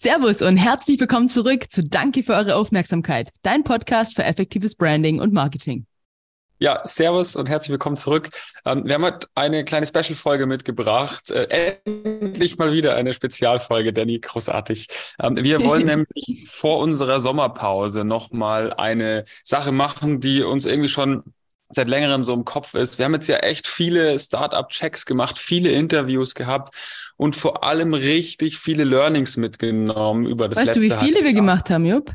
Servus und herzlich willkommen zurück zu Danke für eure Aufmerksamkeit, dein Podcast für effektives Branding und Marketing. Ja, Servus und herzlich willkommen zurück. Ähm, wir haben heute eine kleine Special-Folge mitgebracht. Äh, endlich mal wieder eine Spezialfolge, Danny, großartig. Ähm, wir wollen nämlich vor unserer Sommerpause nochmal eine Sache machen, die uns irgendwie schon seit längerem so im Kopf ist. Wir haben jetzt ja echt viele Startup-Checks gemacht, viele Interviews gehabt und vor allem richtig viele Learnings mitgenommen über das weißt letzte Weißt du, wie viele wir gemacht haben, Jupp?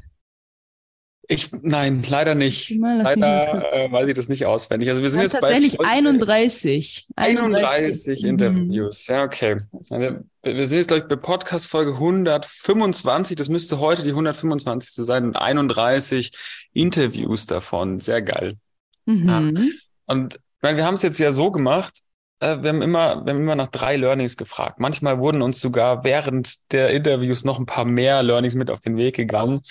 Ich, nein, leider nicht. leider äh, weiß ich das nicht auswendig. Also wir sind jetzt tatsächlich bei 31. 31, 31 Interviews. Mhm. Ja, okay. Wir, wir sind jetzt, glaube ich, bei Podcast Folge 125. Das müsste heute die 125. sein. Und 31 Interviews davon. Sehr geil. Mhm. Ja. Und meine, wir haben es jetzt ja so gemacht, äh, wir haben immer, wir haben immer nach drei Learnings gefragt. Manchmal wurden uns sogar während der Interviews noch ein paar mehr Learnings mit auf den Weg gegangen.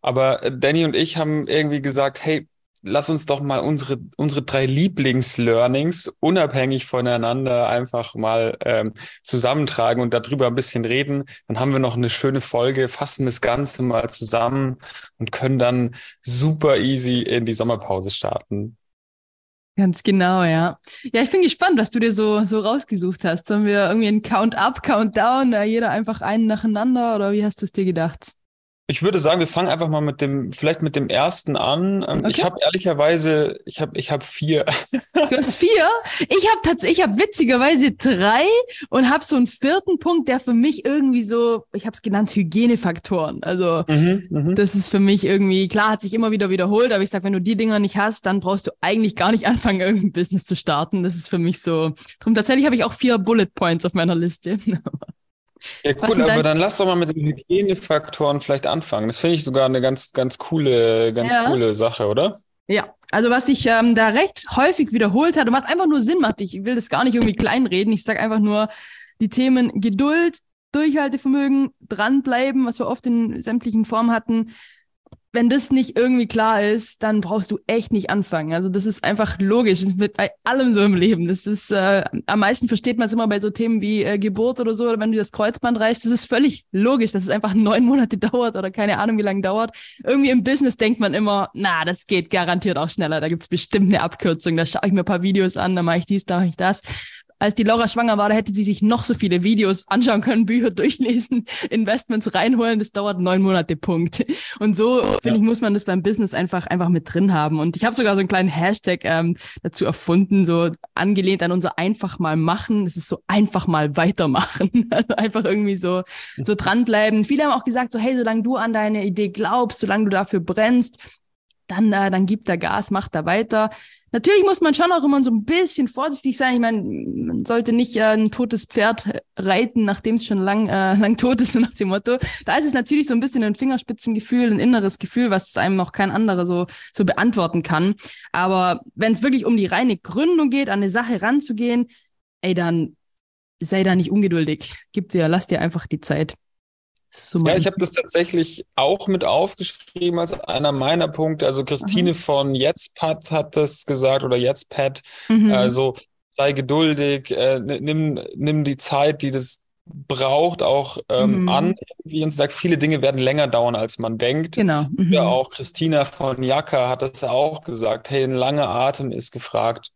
Aber äh, Danny und ich haben irgendwie gesagt, hey, lass uns doch mal unsere, unsere drei Lieblingslearnings unabhängig voneinander einfach mal ähm, zusammentragen und darüber ein bisschen reden. Dann haben wir noch eine schöne Folge, fassen das Ganze mal zusammen und können dann super easy in die Sommerpause starten. Ganz genau, ja. Ja, ich bin gespannt, was du dir so, so rausgesucht hast. Sollen wir irgendwie einen Count-up, Count-down, jeder einfach einen nacheinander oder wie hast du es dir gedacht? Ich würde sagen, wir fangen einfach mal mit dem, vielleicht mit dem ersten an. Ähm, okay. Ich habe ehrlicherweise, ich habe, ich habe vier. Du hast vier? Ich habe tatsächlich, ich habe witzigerweise drei und habe so einen vierten Punkt, der für mich irgendwie so, ich habe es genannt Hygienefaktoren. Also mhm, mhm, das ist für mich irgendwie klar, hat sich immer wieder wiederholt, aber ich sag, wenn du die Dinger nicht hast, dann brauchst du eigentlich gar nicht anfangen, irgendein Business zu starten. Das ist für mich so. Drum tatsächlich habe ich auch vier Bullet Points auf meiner Liste. Ja, cool, aber dann lass doch mal mit den Hygienefaktoren vielleicht anfangen. Das finde ich sogar eine ganz, ganz coole, ganz ja. coole Sache, oder? Ja, also was sich ähm, da recht häufig wiederholt hat und was einfach nur Sinn macht, ich will das gar nicht irgendwie kleinreden, ich sage einfach nur die Themen Geduld, Durchhaltevermögen, dranbleiben, was wir oft in sämtlichen Formen hatten, wenn das nicht irgendwie klar ist, dann brauchst du echt nicht anfangen. Also das ist einfach logisch. Das ist mit bei allem so im Leben. Das ist äh, am meisten versteht man es immer bei so Themen wie äh, Geburt oder so, oder wenn du das Kreuzband reißt. Das ist völlig logisch, dass es einfach neun Monate dauert oder keine Ahnung, wie lange dauert. Irgendwie im Business denkt man immer, na, das geht garantiert auch schneller. Da gibt's bestimmt eine Abkürzung. Da schaue ich mir ein paar Videos an, dann mache ich dies, da mache ich das als die Laura schwanger war, da hätte sie sich noch so viele Videos anschauen können, Bücher durchlesen, Investments reinholen. Das dauert neun Monate, Punkt. Und so, ja. finde ich, muss man das beim Business einfach, einfach mit drin haben. Und ich habe sogar so einen kleinen Hashtag ähm, dazu erfunden, so angelehnt an unser einfach mal machen. Das ist so einfach mal weitermachen. Also einfach irgendwie so, so dranbleiben. Viele haben auch gesagt, so, hey, solange du an deine Idee glaubst, solange du dafür brennst, dann, äh, dann gibt er Gas, macht da weiter. Natürlich muss man schon auch immer so ein bisschen vorsichtig sein. Ich meine, man sollte nicht äh, ein totes Pferd reiten, nachdem es schon lang, äh, lang tot ist, nach dem Motto. Da ist es natürlich so ein bisschen ein Fingerspitzengefühl, ein inneres Gefühl, was einem noch kein anderer so, so beantworten kann. Aber wenn es wirklich um die reine Gründung geht, an eine Sache ranzugehen, ey, dann sei da nicht ungeduldig. Gib dir, lass dir einfach die Zeit. So ja, ich habe das tatsächlich auch mit aufgeschrieben als einer meiner Punkte. Also Christine Aha. von Jetztpad hat das gesagt oder Jetztpad. Mhm. Also sei geduldig, äh, nimm, nimm die Zeit, die das braucht, auch ähm, mhm. an. Wie uns sagt, viele Dinge werden länger dauern, als man denkt. Genau. Mhm. Ja, auch Christina von Jacka hat das auch gesagt. Hey, ein langer Atem ist gefragt.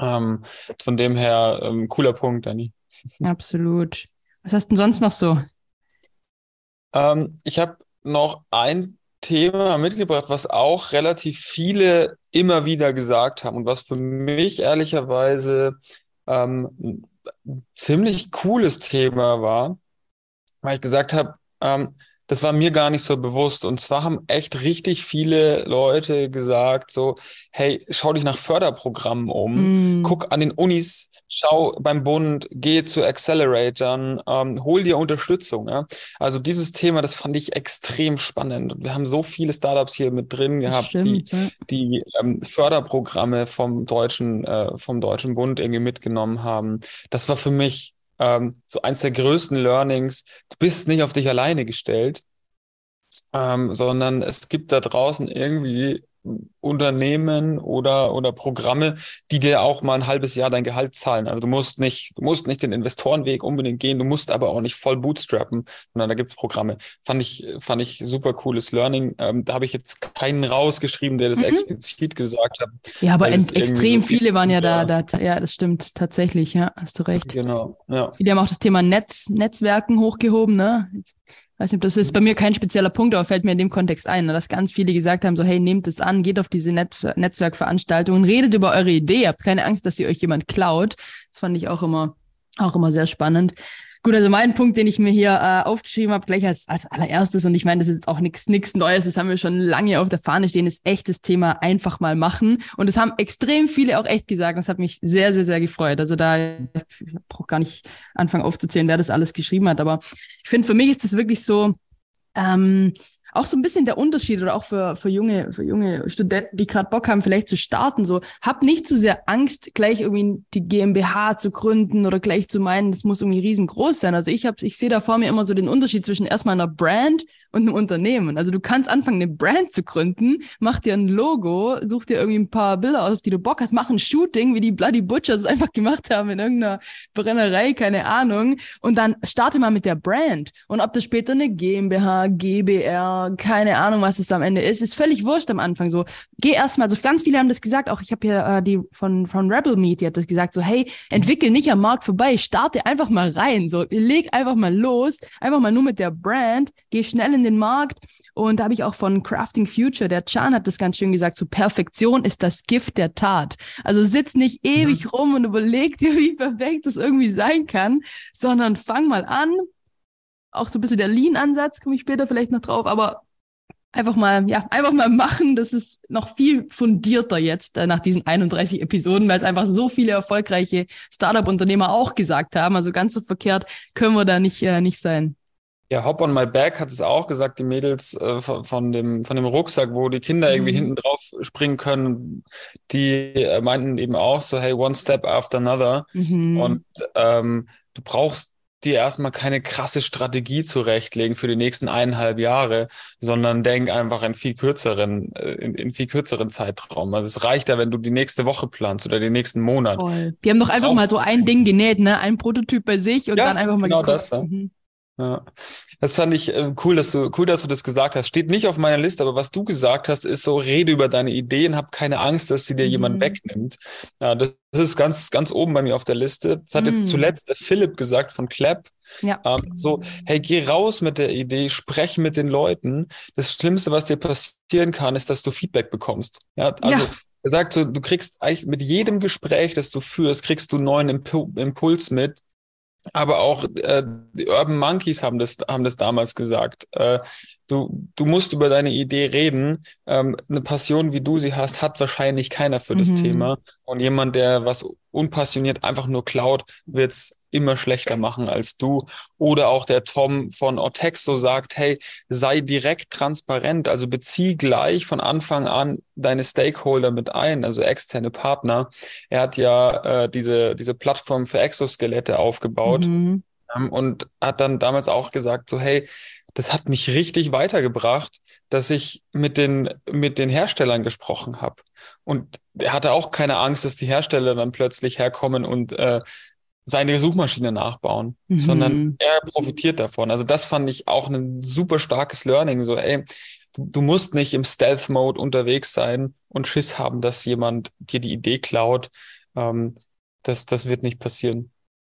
Ähm, von dem her, ähm, cooler Punkt, Danny. Absolut. Was hast du denn sonst noch so? Ähm, ich habe noch ein Thema mitgebracht, was auch relativ viele immer wieder gesagt haben und was für mich ehrlicherweise ähm, ein ziemlich cooles Thema war, weil ich gesagt habe, ähm, das war mir gar nicht so bewusst. Und zwar haben echt richtig viele Leute gesagt, so, hey, schau dich nach Förderprogrammen um, mm. guck an den Unis, schau beim Bund, geh zu Acceleratoren, ähm, hol dir Unterstützung. Ja? Also dieses Thema, das fand ich extrem spannend. Wir haben so viele Startups hier mit drin gehabt, Stimmt, die ja. die ähm, Förderprogramme vom deutschen, äh, vom deutschen Bund irgendwie mitgenommen haben. Das war für mich ähm, so eins der größten Learnings. Du bist nicht auf dich alleine gestellt, ähm, sondern es gibt da draußen irgendwie Unternehmen oder, oder Programme, die dir auch mal ein halbes Jahr dein Gehalt zahlen. Also du musst nicht, du musst nicht den Investorenweg unbedingt gehen, du musst aber auch nicht voll bootstrappen, sondern da gibt's Programme. Fand ich, fand ich super cooles Learning. Ähm, da habe ich jetzt keinen rausgeschrieben, der das mhm. explizit gesagt hat. Ja, aber extrem so viele waren ja da, da, ja, das stimmt tatsächlich, ja, hast du recht. Genau, ja. Viele haben auch das Thema Netz, Netzwerken hochgehoben, ne? Weiß nicht, das ist bei mir kein spezieller Punkt, aber fällt mir in dem Kontext ein, ne, dass ganz viele gesagt haben, so, hey, nehmt es an, geht auf diese Net Netzwerkveranstaltungen, redet über eure Idee, habt keine Angst, dass ihr euch jemand klaut. Das fand ich auch immer, auch immer sehr spannend. Gut, also mein Punkt, den ich mir hier äh, aufgeschrieben habe, gleich als, als allererstes, und ich meine, das ist jetzt auch nichts Neues, das haben wir schon lange auf der Fahne stehen, ist echtes Thema einfach mal machen. Und das haben extrem viele auch echt gesagt. Und das hat mich sehr, sehr, sehr gefreut. Also da ich brauche gar nicht anfangen aufzuzählen, wer das alles geschrieben hat. Aber ich finde, für mich ist das wirklich so, ähm, auch so ein bisschen der Unterschied oder auch für, für junge, für junge Studenten, die gerade Bock haben, vielleicht zu starten, so, hab nicht zu sehr Angst, gleich irgendwie die GmbH zu gründen oder gleich zu meinen, das muss irgendwie riesengroß sein. Also ich habe, ich sehe da vor mir immer so den Unterschied zwischen erstmal einer Brand und einem Unternehmen. Also du kannst anfangen, eine Brand zu gründen, mach dir ein Logo, such dir irgendwie ein paar Bilder aus, auf die du Bock hast, mach ein Shooting, wie die Bloody Butchers es einfach gemacht haben in irgendeiner Brennerei, keine Ahnung. Und dann starte mal mit der Brand. Und ob das später eine GmbH, GBR, keine Ahnung, was es am Ende ist, ist völlig wurscht am Anfang so. Geh erstmal, so ganz viele haben das gesagt, auch ich habe hier äh, die von, von Rebel Meet, die hat das gesagt, so hey, entwickel nicht am Markt vorbei, starte einfach mal rein, so leg einfach mal los, einfach mal nur mit der Brand, geh schnell in den Markt. Und da habe ich auch von Crafting Future, der Chan hat das ganz schön gesagt, so Perfektion ist das Gift der Tat. Also sitz nicht ewig mhm. rum und überleg dir, wie perfekt das irgendwie sein kann, sondern fang mal an. Auch so ein bisschen der Lean-Ansatz, komme ich später vielleicht noch drauf, aber einfach mal, ja, einfach mal machen. Das ist noch viel fundierter jetzt äh, nach diesen 31 Episoden, weil es einfach so viele erfolgreiche Startup-Unternehmer auch gesagt haben. Also ganz so verkehrt können wir da nicht, äh, nicht sein. Ja, Hop on My Back hat es auch gesagt, die Mädels äh, von, von, dem, von dem Rucksack, wo die Kinder irgendwie mhm. hinten drauf springen können, die äh, meinten eben auch so, hey, one step after another. Mhm. Und ähm, du brauchst dir erstmal keine krasse Strategie zurechtlegen für die nächsten eineinhalb Jahre, sondern denk einfach in viel kürzeren, äh, in, in viel kürzeren Zeitraum. Also es reicht ja, wenn du die nächste Woche planst oder den nächsten Monat. Voll. Die haben doch einfach mal so ein Ding genäht, ne? Ein Prototyp bei sich und ja, dann einfach mal genau geguckt. das. Ja. Mhm. Ja, das fand ich äh, cool, dass du cool, dass du das gesagt hast. Steht nicht auf meiner Liste, aber was du gesagt hast, ist so: Rede über deine Ideen, hab keine Angst, dass sie dir mhm. jemand wegnimmt. Ja, das, das, ist ganz ganz oben bei mir auf der Liste. Das hat mhm. jetzt zuletzt der Philipp gesagt von Clap. Ja. Ähm, so, hey, geh raus mit der Idee, sprech mit den Leuten. Das Schlimmste, was dir passieren kann, ist, dass du Feedback bekommst. Ja, also ja. Er sagt so, du kriegst eigentlich mit jedem Gespräch, das du führst, kriegst du neuen Impuls mit, aber auch äh, die Urban Monkeys haben das, haben das damals gesagt. Äh, du, du musst über deine Idee reden. Ähm, eine Passion, wie du sie hast, hat wahrscheinlich keiner für das mhm. Thema. Und jemand, der was unpassioniert einfach nur klaut, wird's immer schlechter machen als du. Oder auch der Tom von Ortexo sagt, hey, sei direkt transparent, also bezieh gleich von Anfang an deine Stakeholder mit ein, also externe Partner. Er hat ja äh, diese, diese Plattform für Exoskelette aufgebaut mhm. ähm, und hat dann damals auch gesagt, so, hey, das hat mich richtig weitergebracht, dass ich mit den, mit den Herstellern gesprochen habe. Und er hatte auch keine Angst, dass die Hersteller dann plötzlich herkommen und äh, seine Suchmaschine nachbauen, mhm. sondern er profitiert davon. Also das fand ich auch ein super starkes Learning. So, ey, du, du musst nicht im Stealth-Mode unterwegs sein und Schiss haben, dass jemand dir die Idee klaut. Ähm, das, das wird nicht passieren.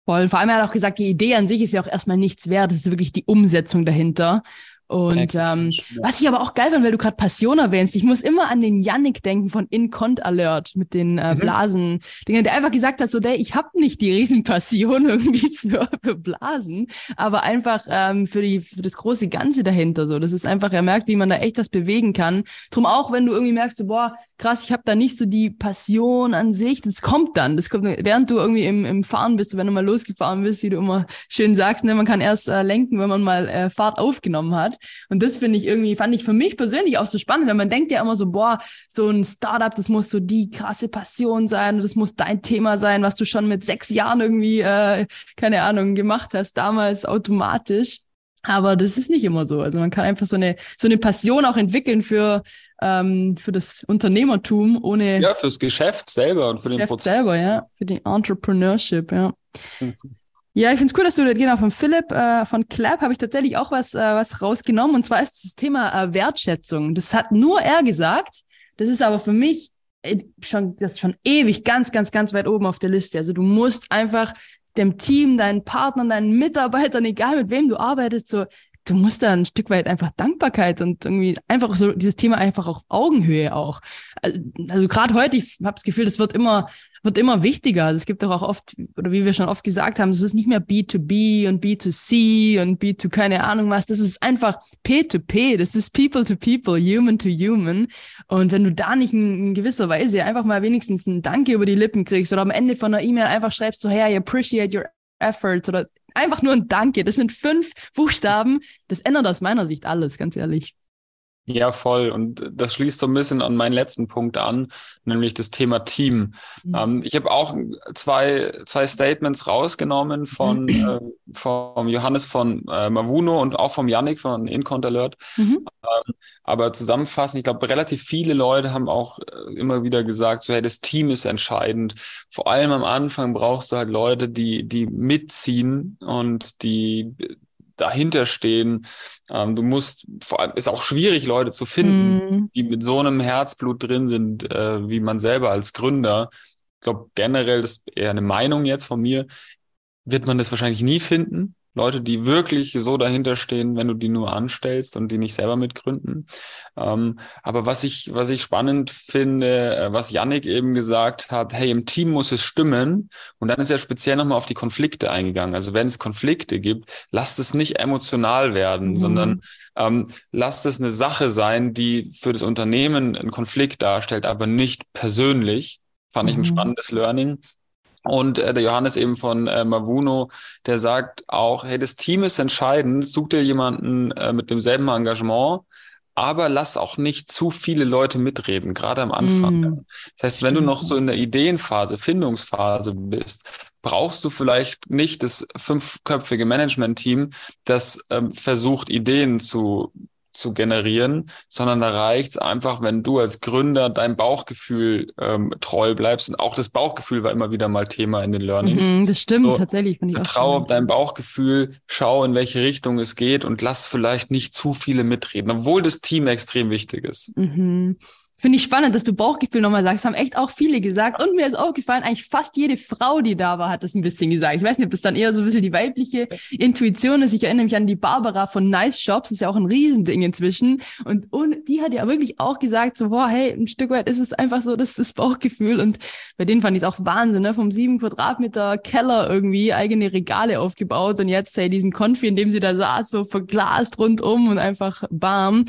Voll. Vor allem hat er auch gesagt, die Idee an sich ist ja auch erstmal nichts wert. Es ist wirklich die Umsetzung dahinter. Und ähm, was ich aber auch geil fand, weil du gerade Passion erwähnst, ich muss immer an den Yannick denken von Incont Alert mit den äh. Blasen, mhm. der einfach gesagt hat, so, der, ich habe nicht die Riesenpassion irgendwie für, für Blasen, aber einfach ähm, für, die, für das große Ganze dahinter. So, Das ist einfach, er merkt, wie man da echt was bewegen kann. Drum auch, wenn du irgendwie merkst, so, boah, krass, ich habe da nicht so die Passion an sich. Das kommt dann. Das kommt, während du irgendwie im, im Fahren bist, wenn du mal losgefahren bist, wie du immer schön sagst, ne, man kann erst äh, lenken, wenn man mal äh, Fahrt aufgenommen hat. Und das finde ich irgendwie, fand ich für mich persönlich auch so spannend, weil man denkt ja immer so, boah, so ein Startup, das muss so die krasse Passion sein und das muss dein Thema sein, was du schon mit sechs Jahren irgendwie, äh, keine Ahnung, gemacht hast, damals automatisch. Aber das ist nicht immer so. Also man kann einfach so eine, so eine Passion auch entwickeln für, ähm, für das Unternehmertum ohne. Ja, fürs Geschäft selber und für Geschäft den Prozess. selber, ja. Für die Entrepreneurship, ja. Ja, ich finde es cool, dass du genau von Philipp äh, von Clap habe ich tatsächlich auch was, äh, was rausgenommen. Und zwar ist das Thema äh, Wertschätzung. Das hat nur er gesagt. Das ist aber für mich äh, schon, das ist schon ewig ganz, ganz, ganz weit oben auf der Liste. Also du musst einfach dem Team, deinen Partnern, deinen Mitarbeitern, egal mit wem du arbeitest, so, du musst da ein Stück weit einfach Dankbarkeit und irgendwie einfach so dieses Thema einfach auf Augenhöhe auch. Also, also gerade heute, ich habe das Gefühl, das wird immer wird immer wichtiger. Also es gibt doch auch oft, oder wie wir schon oft gesagt haben, es ist nicht mehr B2B und B2C und B2 keine Ahnung was. Das ist einfach P2P. Das ist People to People, Human to Human. Und wenn du da nicht in, in gewisser Weise einfach mal wenigstens ein Danke über die Lippen kriegst oder am Ende von einer E-Mail einfach schreibst so, hey, I appreciate your efforts oder einfach nur ein Danke. Das sind fünf Buchstaben. Das ändert aus meiner Sicht alles, ganz ehrlich. Ja, voll. Und das schließt so ein bisschen an meinen letzten Punkt an, nämlich das Thema Team. Mhm. Ähm, ich habe auch zwei, zwei Statements rausgenommen von, mhm. äh, vom Johannes von äh, Mavuno und auch vom Yannick von Incont Alert. Mhm. Ähm, aber zusammenfassend, ich glaube, relativ viele Leute haben auch äh, immer wieder gesagt, so, hey, das Team ist entscheidend. Vor allem am Anfang brauchst du halt Leute, die, die mitziehen und die dahinter stehen. Ähm, du musst, vor allem ist auch schwierig, Leute zu finden, mm. die mit so einem Herzblut drin sind, äh, wie man selber als Gründer. Ich glaube, generell, das ist eher eine Meinung jetzt von mir, wird man das wahrscheinlich nie finden. Leute, die wirklich so dahinter stehen, wenn du die nur anstellst und die nicht selber mitgründen. Ähm, aber was ich, was ich spannend finde, äh, was Yannick eben gesagt hat, hey, im Team muss es stimmen. Und dann ist er speziell nochmal auf die Konflikte eingegangen. Also wenn es Konflikte gibt, lasst es nicht emotional werden, mhm. sondern ähm, lasst es eine Sache sein, die für das Unternehmen einen Konflikt darstellt, aber nicht persönlich. Fand ich ein mhm. spannendes Learning. Und äh, der Johannes eben von äh, Mavuno, der sagt auch, hey, das Team ist entscheidend, such dir jemanden äh, mit demselben Engagement, aber lass auch nicht zu viele Leute mitreden, gerade am Anfang. Mm. Das heißt, wenn du noch so in der Ideenphase, Findungsphase bist, brauchst du vielleicht nicht das fünfköpfige Management-Team, das ähm, versucht, Ideen zu zu generieren, sondern da reicht es einfach, wenn du als Gründer dein Bauchgefühl ähm, treu bleibst. Und auch das Bauchgefühl war immer wieder mal Thema in den Learnings. Mhm, das stimmt, so, tatsächlich. Vertraue auf dein Bauchgefühl, schau, in welche Richtung es geht und lass vielleicht nicht zu viele mitreden, obwohl das Team extrem wichtig ist. Mhm. Finde ich spannend, dass du Bauchgefühl nochmal sagst. Haben echt auch viele gesagt. Und mir ist aufgefallen, eigentlich fast jede Frau, die da war, hat das ein bisschen gesagt. Ich weiß nicht, ob das dann eher so ein bisschen die weibliche Intuition ist. Ich erinnere mich an die Barbara von Nice Shops. Ist ja auch ein Riesending inzwischen. Und, und die hat ja wirklich auch gesagt, so, boah, hey, ein Stück weit ist es einfach so, das ist das Bauchgefühl. Und bei denen fand ich es auch Wahnsinn, ne? Vom sieben Quadratmeter Keller irgendwie eigene Regale aufgebaut. Und jetzt, hey, diesen Konfi, in dem sie da saß, so verglast rundum und einfach bam.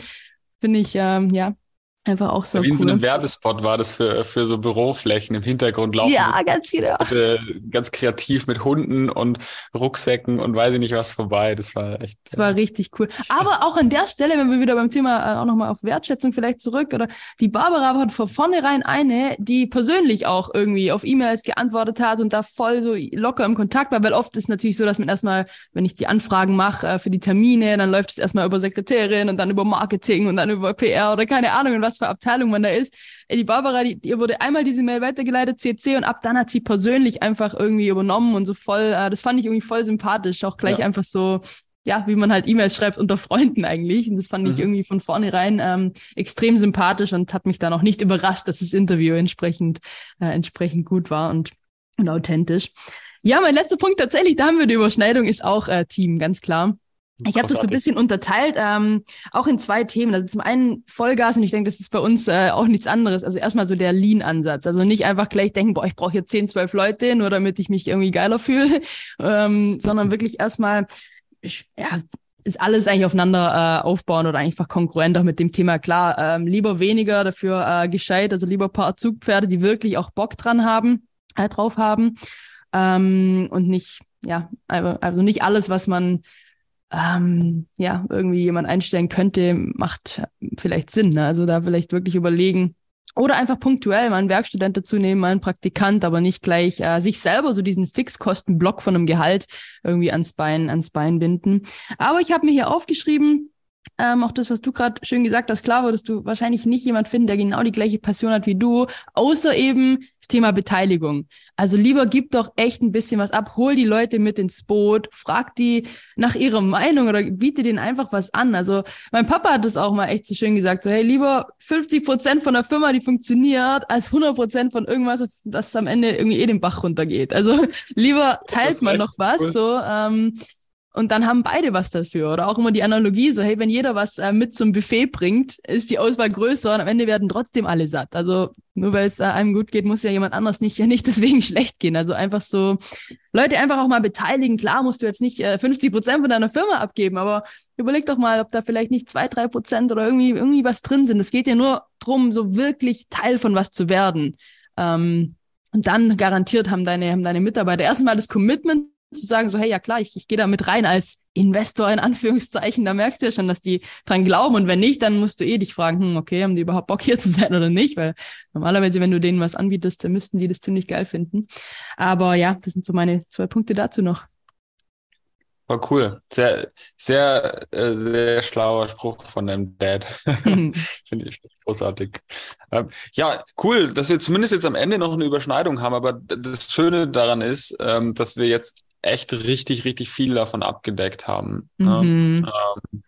Finde ich, ähm, ja, Einfach auch so. Wie in so einem Werbespot war das für, für so Büroflächen im Hintergrund laufen. Ja, ganz genau. Ganz kreativ mit Hunden und Rucksäcken und weiß ich nicht was vorbei. Das war echt. Das war richtig cool. Aber auch an der Stelle, wenn wir wieder beim Thema äh, auch nochmal auf Wertschätzung vielleicht zurück oder die Barbara hat von vornherein eine, die persönlich auch irgendwie auf E-Mails geantwortet hat und da voll so locker im Kontakt war, weil oft ist natürlich so, dass man erstmal, wenn ich die Anfragen mache äh, für die Termine, dann läuft es erstmal über Sekretärin und dann über Marketing und dann über PR oder keine Ahnung was für Abteilung man da ist. Ey, die Barbara, die, ihr wurde einmal diese Mail weitergeleitet, CC, und ab dann hat sie persönlich einfach irgendwie übernommen und so voll, äh, das fand ich irgendwie voll sympathisch, auch gleich ja. einfach so, ja, wie man halt E-Mails schreibt unter Freunden eigentlich. Und das fand mhm. ich irgendwie von vornherein ähm, extrem sympathisch und hat mich dann auch nicht überrascht, dass das Interview entsprechend, äh, entsprechend gut war und, und authentisch. Ja, mein letzter Punkt tatsächlich, da haben wir die Überschneidung, ist auch äh, Team, ganz klar. Ich habe das so ein bisschen unterteilt, ähm, auch in zwei Themen. Also zum einen Vollgas und ich denke, das ist bei uns äh, auch nichts anderes. Also erstmal so der Lean-Ansatz. Also nicht einfach gleich denken, boah, ich brauche jetzt 10, 12 Leute, nur damit ich mich irgendwie geiler fühle, ähm, sondern wirklich erstmal, ja, ist alles eigentlich aufeinander äh, aufbauen oder einfach konkurrent auch mit dem Thema. Klar, ähm, lieber weniger, dafür äh, gescheit, also lieber paar Zugpferde, die wirklich auch Bock dran haben, äh, drauf haben ähm, und nicht, ja, also nicht alles, was man ähm, ja, irgendwie jemand einstellen könnte, macht vielleicht Sinn. Ne? Also da vielleicht wirklich überlegen, Oder einfach punktuell mal einen Werkstudent dazu nehmen, mal einen Praktikant, aber nicht gleich äh, sich selber so diesen Fixkostenblock von einem Gehalt irgendwie ans Bein, ans Bein binden. Aber ich habe mir hier aufgeschrieben, ähm, auch das, was du gerade schön gesagt hast, klar würdest du wahrscheinlich nicht jemand finden, der genau die gleiche Passion hat wie du, außer eben das Thema Beteiligung. Also lieber gib doch echt ein bisschen was ab, hol die Leute mit ins Boot, frag die nach ihrer Meinung oder biete denen einfach was an. Also mein Papa hat das auch mal echt so schön gesagt, so hey, lieber 50 Prozent von der Firma, die funktioniert, als 100 Prozent von irgendwas, das am Ende irgendwie eh den Bach runtergeht. Also lieber teilt man noch was, cool. so ähm, und dann haben beide was dafür. Oder auch immer die Analogie, so hey, wenn jeder was äh, mit zum Buffet bringt, ist die Auswahl größer und am Ende werden trotzdem alle satt. Also nur weil es äh, einem gut geht, muss ja jemand anders nicht, ja nicht deswegen schlecht gehen. Also einfach so Leute einfach auch mal beteiligen. Klar musst du jetzt nicht äh, 50 Prozent von deiner Firma abgeben, aber überleg doch mal, ob da vielleicht nicht zwei, drei Prozent oder irgendwie, irgendwie was drin sind. Es geht ja nur drum, so wirklich Teil von was zu werden. Ähm, und dann garantiert haben deine, haben deine Mitarbeiter erstmal das Commitment zu sagen, so, hey, ja klar, ich, ich gehe da mit rein als Investor in Anführungszeichen, da merkst du ja schon, dass die dran glauben und wenn nicht, dann musst du eh dich fragen, hm, okay, haben die überhaupt Bock hier zu sein oder nicht, weil normalerweise, wenn du denen was anbietest, dann müssten die das ziemlich geil finden. Aber ja, das sind so meine zwei Punkte dazu noch. War cool. Sehr, sehr, äh, sehr schlauer Spruch von deinem Dad. Mhm. Finde ich großartig. Ähm, ja, cool, dass wir zumindest jetzt am Ende noch eine Überschneidung haben. Aber das Schöne daran ist, ähm, dass wir jetzt echt richtig, richtig viel davon abgedeckt haben. Mhm. Ähm,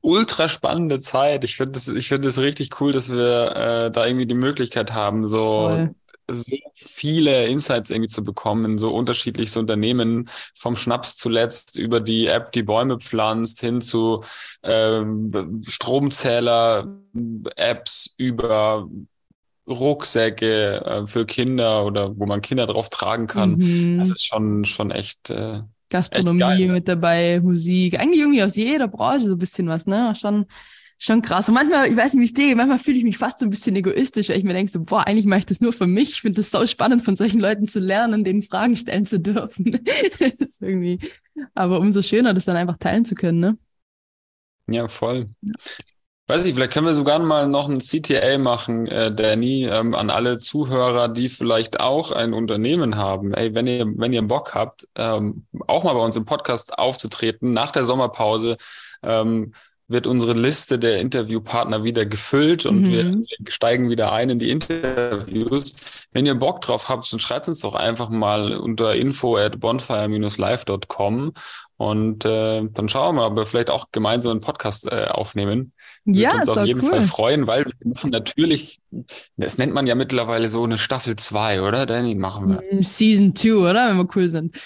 ultra spannende Zeit. Ich finde es ich finde es richtig cool, dass wir äh, da irgendwie die Möglichkeit haben, so, so viele Insights irgendwie zu bekommen in so unterschiedlichste Unternehmen, vom Schnaps zuletzt über die App, die Bäume pflanzt, hin zu ähm, Stromzähler-Apps, über Rucksäcke äh, für Kinder oder wo man Kinder drauf tragen kann. Mhm. Das ist schon, schon echt. Äh, Gastronomie echt geil, mit dabei, Musik, eigentlich irgendwie aus jeder Branche so ein bisschen was, ne? Schon, schon krass. Und manchmal, ich weiß nicht, wie es dir geht, manchmal fühle ich mich fast so ein bisschen egoistisch, weil ich mir denke so, boah, eigentlich mache ich das nur für mich. Ich finde das so spannend, von solchen Leuten zu lernen, denen Fragen stellen zu dürfen. das ist irgendwie, aber umso schöner, das dann einfach teilen zu können, ne? Ja, voll. Ja. Weiß ich, vielleicht können wir sogar mal noch ein CTA machen, äh, Danny, ähm, an alle Zuhörer, die vielleicht auch ein Unternehmen haben. Ey, wenn ihr, wenn ihr Bock habt, ähm, auch mal bei uns im Podcast aufzutreten, nach der Sommerpause, ähm, wird unsere Liste der Interviewpartner wieder gefüllt und mhm. wir, wir, steigen wieder ein in die Interviews. Wenn ihr Bock drauf habt, dann schreibt uns doch einfach mal unter info at bonfire-live.com und äh, dann schauen wir mal, ob wir vielleicht auch gemeinsam einen Podcast äh, aufnehmen. Würde ja, uns auf jeden cool. Fall freuen, weil wir machen natürlich, das nennt man ja mittlerweile so eine Staffel 2, oder? Danny, machen wir. Mm, Season 2, oder? Wenn wir cool sind.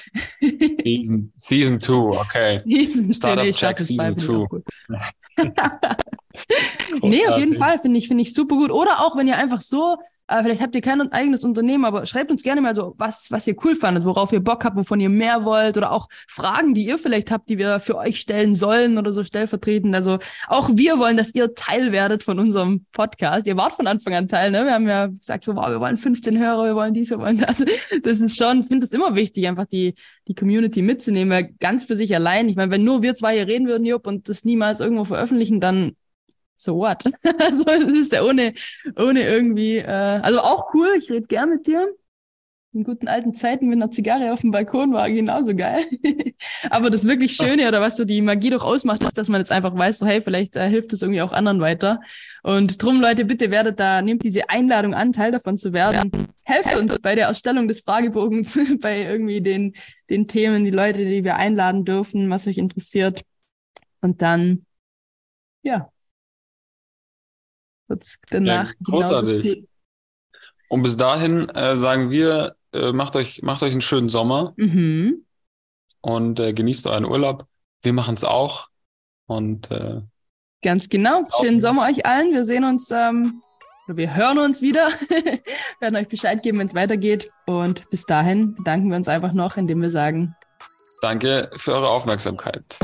Season, Season 2, okay. Season Startup nee, Check Season 2. nee, auf jeden Fall finde ich, finde ich super gut. Oder auch, wenn ihr einfach so äh, vielleicht habt ihr kein eigenes Unternehmen, aber schreibt uns gerne mal so, was, was ihr cool fandet, worauf ihr Bock habt, wovon ihr mehr wollt oder auch Fragen, die ihr vielleicht habt, die wir für euch stellen sollen oder so stellvertretend. Also auch wir wollen, dass ihr Teil werdet von unserem Podcast. Ihr wart von Anfang an Teil, ne? Wir haben ja gesagt, wow, wir wollen 15 Hörer, wir wollen dies, wir wollen das. Das ist schon, ich finde es immer wichtig, einfach die, die Community mitzunehmen, ganz für sich allein, ich meine, wenn nur wir zwei hier reden würden, Jupp, und das niemals irgendwo veröffentlichen, dann so what? also es ist ja ohne, ohne irgendwie, äh, also auch cool, ich rede gern mit dir. In guten alten Zeiten mit einer Zigarre auf dem Balkon war genauso geil. Aber das wirklich Schöne oder was so die Magie doch ausmacht, ist, dass man jetzt einfach weiß, so hey, vielleicht äh, hilft es irgendwie auch anderen weiter. Und drum, Leute, bitte werdet da, nehmt diese Einladung an, Teil davon zu werden. Helft uns bei der Erstellung des Fragebogens, bei irgendwie den, den Themen, die Leute, die wir einladen dürfen, was euch interessiert. Und dann, ja, wird's danach ja, großartig. Und bis dahin äh, sagen wir, äh, macht, euch, macht euch einen schönen Sommer mhm. und äh, genießt euren Urlaub. Wir machen es auch. Und äh, ganz genau. Schönen Sommer euch allen. Wir sehen uns, ähm, wir hören uns wieder. werden euch Bescheid geben, wenn es weitergeht. Und bis dahin bedanken wir uns einfach noch, indem wir sagen. Danke für eure Aufmerksamkeit.